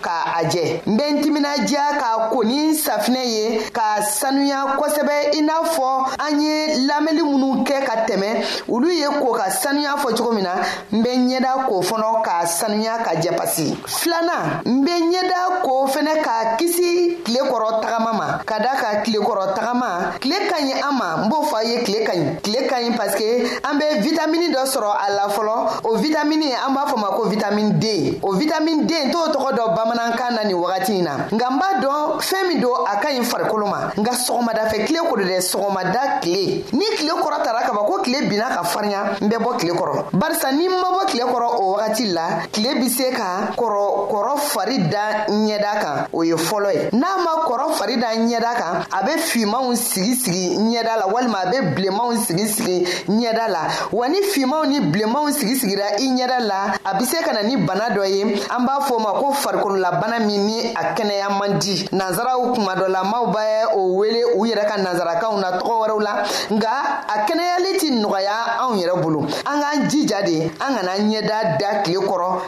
ka a jɛ n bɛ n timinadiya ka ko ni safinɛ ye ka sanuya kosɛbɛ i n'a fɔ an ye lamɛnni minnu kɛ ka tɛmɛ olu ye ko ka sanuya fɔ cogo min na n bɛ ɲɛda ko fɔlɔ ka sanuya ka jɛ pasi filanan n bɛ ɲɛda ko fɛnɛ ka kisi tile kɔrɔ tagama ma ka da ka tile kɔrɔ tagama tile ka ɲi an ma n b'o fɔ a ye tile ka ɲi tile ka ɲi paseke an be vitamini dɔ sɔrɔ a la fɔlɔ o vitamini an b'a fɔ ma ko vitamini d o vitamini d t'o tɔgɔ dɔ bamanankan na nin wagati in na nka n b'a dɔn fɛɛn min don a ka ɲi farikolo ma nka sɔgɔmadafɛ kile ko do dɛ sɔgɔmada kile ni kile kɔrɔ tara ka ban ko kile binna ka farinya n bɛ bɔ kile kɔrɔ barisa ni ma bɔ kile kɔrɔ o wagati la kile be se ka kɔrɔ kɔrɔ fari da ɲɛda kan o ye fɔlɔ ye n'a ma kɔrɔ fari da ɲɛda kan a be fimanw sigi sigi ɲɛda la walima a bɛ bilenmanw sigi sigi ɲɛda la wa ni finmanw ni bilenmanw sigi sigira i ɲɛda la a bɛ se ka na ni bana dɔ ye an b'a fɔ o ma ko farikololabana min ni a kɛnɛya man di nanzaraw kuma dɔ la maaw bɛ o wele u yɛrɛ ka nanzarakanw na tɔgɔ wɛrɛw la nka a kɛnɛyali tɛ nɔgɔya anw yɛrɛ bolo an k'an jija de an kana ɲɛda da tile kɔrɔ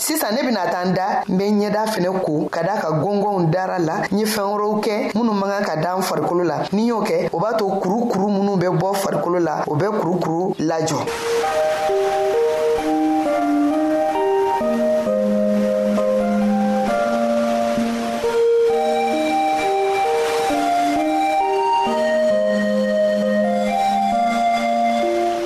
sisan ne bɛna taa n da n bɛ n ɲɛda fɛnɛ ko ka da ka gɔngɔnw dara la n ye fɛn wɛrɛw kɛ minnu man kan ka da n farikolo la ni y'o kɛ o b'a to kurukuru minnu bɛ bɔ farikolo la o bɛ kurukuru lajɔ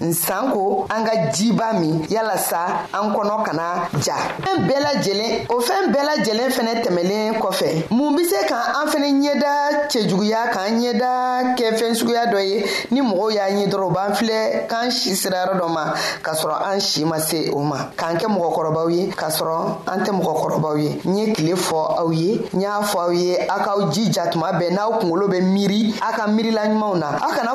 n san ko an ka jiba min yalasa an kɔnɔ kana ja fɛn bɛɛ lajɛlen o fɛn bɛɛ lajɛlen fɛnɛ tɛmɛlen kɔfɛ mun be se ka an fɛnɛ ɲɛda cɛjuguya k'an ɲɛda kɛ fɛn suguya dɔ ye ni mɔgɔw y'a ɲɛ dɔrɔn u b'an filɛ k'an si sira yɔrɔ dɔ ma k'a sɔrɔ an si ma se o ma k'an kɛ mɔgɔkɔrɔbaw ye k'a sɔrɔ an tɛ mɔgɔkɔrɔbaw ye n ye kile fɔ aw ye n y'a fɔ aw ye a k'aw jija tuma bɛɛ n'aw kungolo bɛ miiri a ka miirila ɲumanw na aw kana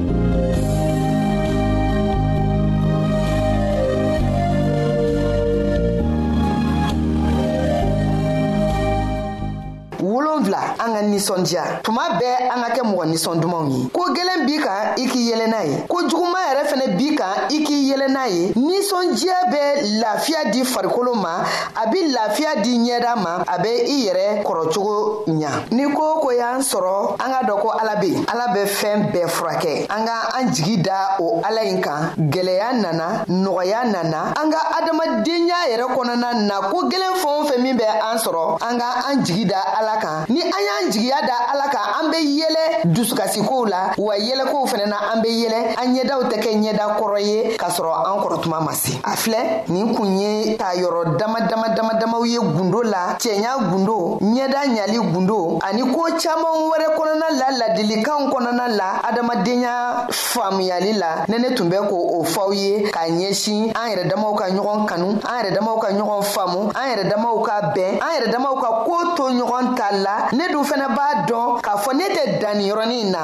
nisɔndiya tuma bɛɛ an ka kɛ mɔgɔ nisɔn dumanw ye ko gwɛlɛn b'i kan i k'i yɛlɛ n'a ye ko juguma yɛrɛ fɛnɛ b'i kan i k'i yɛlɛ n'a ye nisɔndiya bɛ lafiya di farikolo ma a bɛ lafiya di ɲɛda ma a bɛ i yɛrɛ kɔrɔcogo ɲa ni ko ko y'an sɔrɔ an ka dɔn ko ala be ala bɛ fɛɛn bɛɛ furakɛ an ka an jigi da o ala ɲi kan gwɛlɛya nana nɔgɔya nana an ka adamadenya yɛrɛ kɔnɔna na ko gwɛlɛn fɛn o fɛn min bɛ an sɔrɔ an ka an jigi da ala kan ni an y'an jigiya da ala kan an be yɛlɛ dusukasikow la wa yɛlɛkow fɛnɛ na an be yɛlɛ an ɲɛdaw tɛ kɛ ɲɛda kɔrɔ ye k'a sɔrɔ an kɔrɔ tuma ma se a filɛ nin kun ye ta yɔrɔ dama dama dama damaw ye gundo la cɛɲa gundo ɲɛda ɲali gundo ani ko caaman wɛrɛ kɔnɔna la ladilikanw kɔnɔna la adamadenya faamuyali la ne ne tun bɛ ko o fɔw ye ka ɲɛsin an yɛrɛ damaw ka ɲɔgɔn kanu an yɛrɛ damaw ka ɲɔgɔn faamu an yɛrɛ damaw ka bɛn an yɛrɛ damaw ka koo to ɲɔgɔn ta la ne dun fɛnɛ b'a dɔn k'a fɔ ne tɛ danniyɔrɔnin na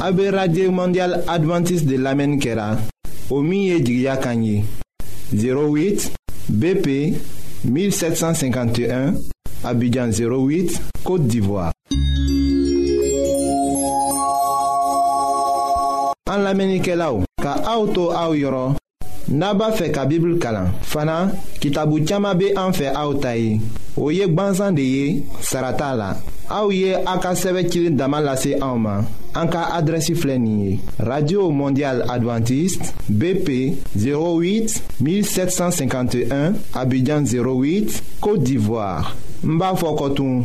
a bɛ radio mondial adventiste de lamɛnni kɛra o min ye jigiya kan ye 08 bp 1751 abidjan 08 côte d'ivoire. an lamɛnnikɛlaw ka aw to aw yɔrɔ. n'a b'a fɛ ka bibulu kalan fana kitabu caman bɛ an fɛ aw ta ye o ye gwansan de ye sara t'a la aw ye aw ka sɛbɛn cili dama lase anw ma an ka adrɛsi filɛ nin ye radio mondial adventiste bp 08 1751 abidjan 08 côte d'ivoire n b'a fɔ kɔtun.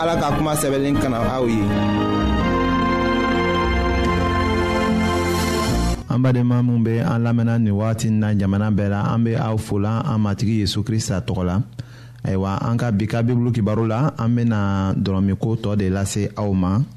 ala ka kuma sɛbɛnlen kana aw ye an badenma minw be an lamɛnna nin wagati na jamana bɛɛ la an be aw fola an matigi yezu krista tɔgɔ la ayiwa an ka bi ka bibulu kibaru la an bena dɔlɔmiko tɔɔ de lase aw ma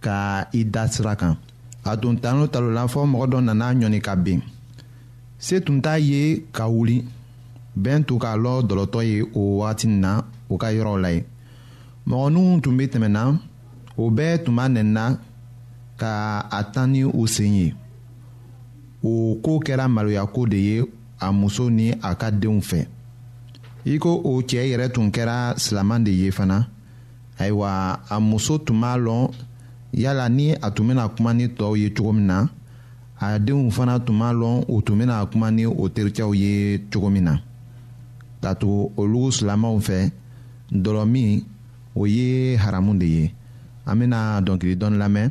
ka i da sira kan a tun tan o talola fɔ mɔgɔ dɔ nana ɲɔni ka bin se tun t'a ye ka wuli bɛn tun k'a lɔ dɔlɔtɔ ye o wagati nin na o ka yɔrɔw la ye mɔgɔninw tun bɛ tɛmɛna o bɛɛ tun b'a nɛnna ka a tan ni u sen ye o ko kɛra maloya ko de ye a muso ni a ka denw fɛ i ko o cɛ yɛrɛ tun kɛra silaman de ye fana ayiwa a muso tun b'a lɔn yala ni a tun bɛna kuma ni tɔw ye cogo min na a denw fana tun b'a lɔn u tun bɛna kuma ni o terikɛw ye cogo min na ka tugu olu silamɛw fɛ dɔlɔmin o ye haramu de ye an bɛna dɔnkili dɔɔni lamɛn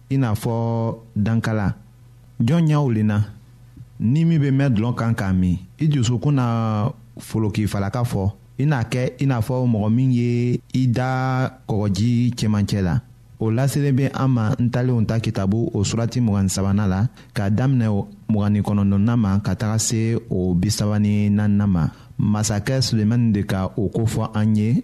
i n'a fɔ dankala jɔn ɲɛw lenna ni min bɛ mɛn dɔlɔ kan k'a min i dusukun na folokifalaka fɔ i n'a kɛ i n'a fɔ mɔgɔ min ye i da kɔgɔji cɛmancɛ la o laselen bɛ an ma ntalenw ta kitabu o surati mugan ni sabanan la k'a daminɛ mugan ni kɔnɔntɔnnan ma ka taga se o bisaba ni naaninan ma masakɛ sulemani de ka o ko fɔ an ye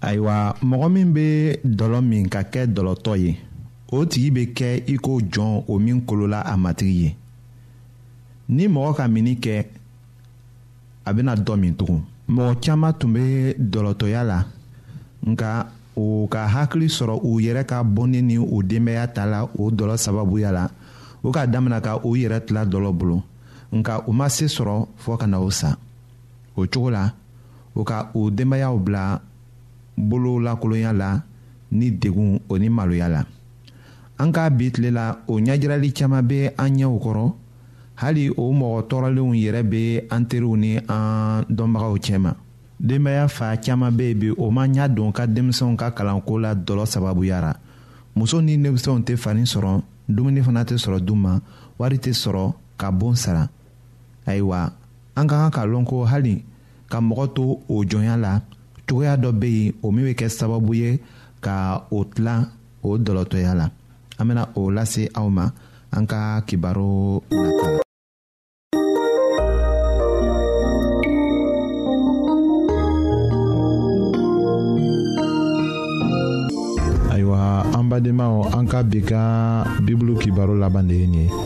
ayiwa mɔgɔ min bɛ dɔlɔ min ka kɛ dɔlɔtɔ ye o tigi bɛ kɛ i ko jɔn o min kolola a matigi ye ni mɔgɔ ka minni kɛ a bɛna dɔ min tugun mɔgɔ caman tun bɛ dɔlɔtɔya la nka u ka hakili sɔrɔ u yɛrɛ ka bɔnni ni u denbaya ta la o dɔlɔ sababuya la u ka damina ka u yɛrɛ tila dɔlɔ bolo nka u ma se sɔrɔ fɔɔ ka na u sa o cogo la o ka u denbayaw bila bolo lakolonya la ni degun o ni maloya la an ka bi tile la o ɲɛjirali caman bɛ an ɲɛw kɔrɔ hali o mɔgɔ tɔɔrɔlenw yɛrɛ bɛ an teriw ni an dɔnbagaw cɛma denbaya fa caman bɛ yen bi o ma ɲɛ don ka denmisɛnw ka kalanko la dɔlɔ sababuya ra muso ni denmisɛnw tɛ fani sɔrɔ dumuni fana tɛ sɔrɔ du ma wari tɛ sɔrɔ ka bon sara ayiwa an ka kan k'a lɔn ko hali ka mɔgɔ to o jɔnya la cogoya dɔ bɛ yen o min bɛ kɛ sababu ye ka o tilan o dɔlɔtɔya la an bɛna o lase aw ma an ka kibaru nata la. an badenmaw an ka bi ka bibulu kibaro laban de ye nin ye